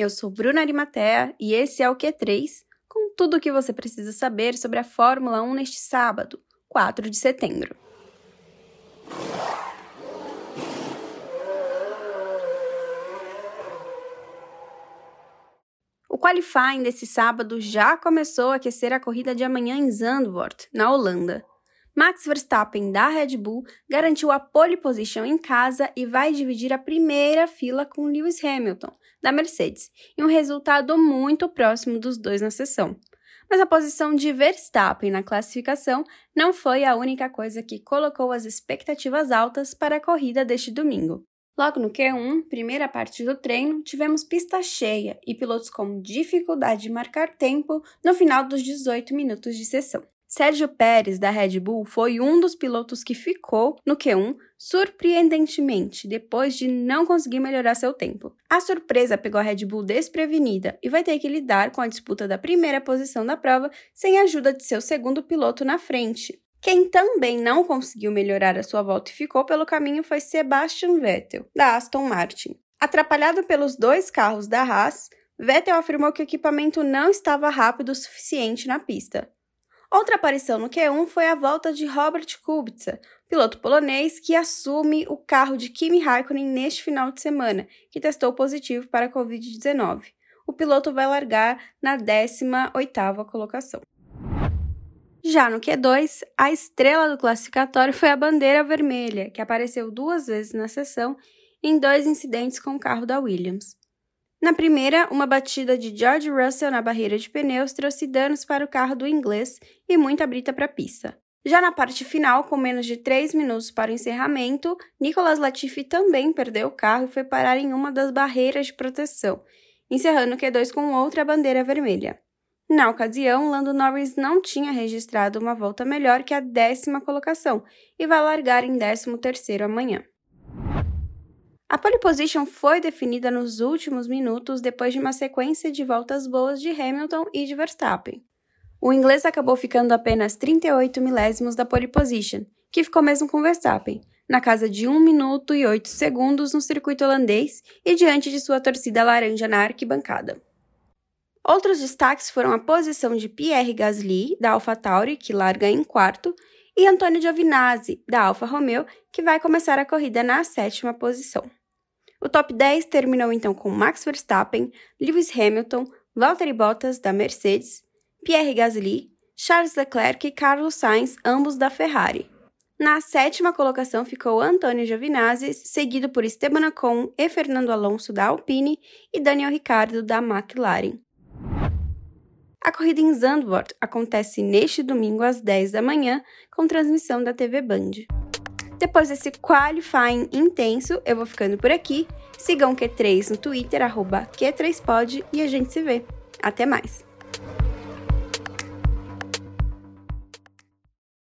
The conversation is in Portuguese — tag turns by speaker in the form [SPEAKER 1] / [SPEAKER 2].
[SPEAKER 1] Eu sou Bruna Arimatea e esse é o Q3, com tudo o que você precisa saber sobre a Fórmula 1 neste sábado, 4 de setembro. O qualifying desse sábado já começou a aquecer a corrida de amanhã em Zandvoort, na Holanda. Max Verstappen da Red Bull garantiu a pole position em casa e vai dividir a primeira fila com Lewis Hamilton, da Mercedes, em um resultado muito próximo dos dois na sessão. Mas a posição de Verstappen na classificação não foi a única coisa que colocou as expectativas altas para a corrida deste domingo. Logo no Q1, primeira parte do treino, tivemos pista cheia e pilotos com dificuldade de marcar tempo no final dos 18 minutos de sessão. Sérgio Pérez, da Red Bull, foi um dos pilotos que ficou no Q1 surpreendentemente, depois de não conseguir melhorar seu tempo. A surpresa pegou a Red Bull desprevenida e vai ter que lidar com a disputa da primeira posição da prova sem a ajuda de seu segundo piloto na frente. Quem também não conseguiu melhorar a sua volta e ficou pelo caminho foi Sebastian Vettel, da Aston Martin. Atrapalhado pelos dois carros da Haas, Vettel afirmou que o equipamento não estava rápido o suficiente na pista. Outra aparição no Q1 foi a volta de Robert Kubica, piloto polonês que assume o carro de Kimi Raikkonen neste final de semana, que testou positivo para a Covid-19. O piloto vai largar na 18ª colocação. Já no Q2, a estrela do classificatório foi a bandeira vermelha, que apareceu duas vezes na sessão em dois incidentes com o carro da Williams. Na primeira, uma batida de George Russell na barreira de pneus trouxe danos para o carro do inglês e muita brita para a pista. Já na parte final, com menos de 3 minutos para o encerramento, Nicolas Latifi também perdeu o carro e foi parar em uma das barreiras de proteção, encerrando o Q2 com outra bandeira vermelha. Na ocasião, Lando Norris não tinha registrado uma volta melhor que a décima colocação e vai largar em décimo terceiro amanhã. A pole position foi definida nos últimos minutos depois de uma sequência de voltas boas de Hamilton e de Verstappen. O inglês acabou ficando apenas 38 milésimos da pole position, que ficou mesmo com Verstappen, na casa de 1 minuto e 8 segundos no circuito holandês e diante de sua torcida laranja na arquibancada. Outros destaques foram a posição de Pierre Gasly, da AlphaTauri, que larga em quarto, e Antonio Giovinazzi, da Alfa Romeo, que vai começar a corrida na sétima posição. O top 10 terminou então com Max Verstappen, Lewis Hamilton, Valtteri Bottas da Mercedes, Pierre Gasly, Charles Leclerc e Carlos Sainz, ambos da Ferrari. Na sétima colocação ficou Antonio Giovinazzi, seguido por Esteban Ocon e Fernando Alonso da Alpine e Daniel Ricciardo da McLaren. A corrida em Zandvoort acontece neste domingo às 10 da manhã, com transmissão da TV Band. Depois desse qualifying intenso, eu vou ficando por aqui. Sigam o Q3 no Twitter, arroba Q3pod, e a gente se vê. Até mais!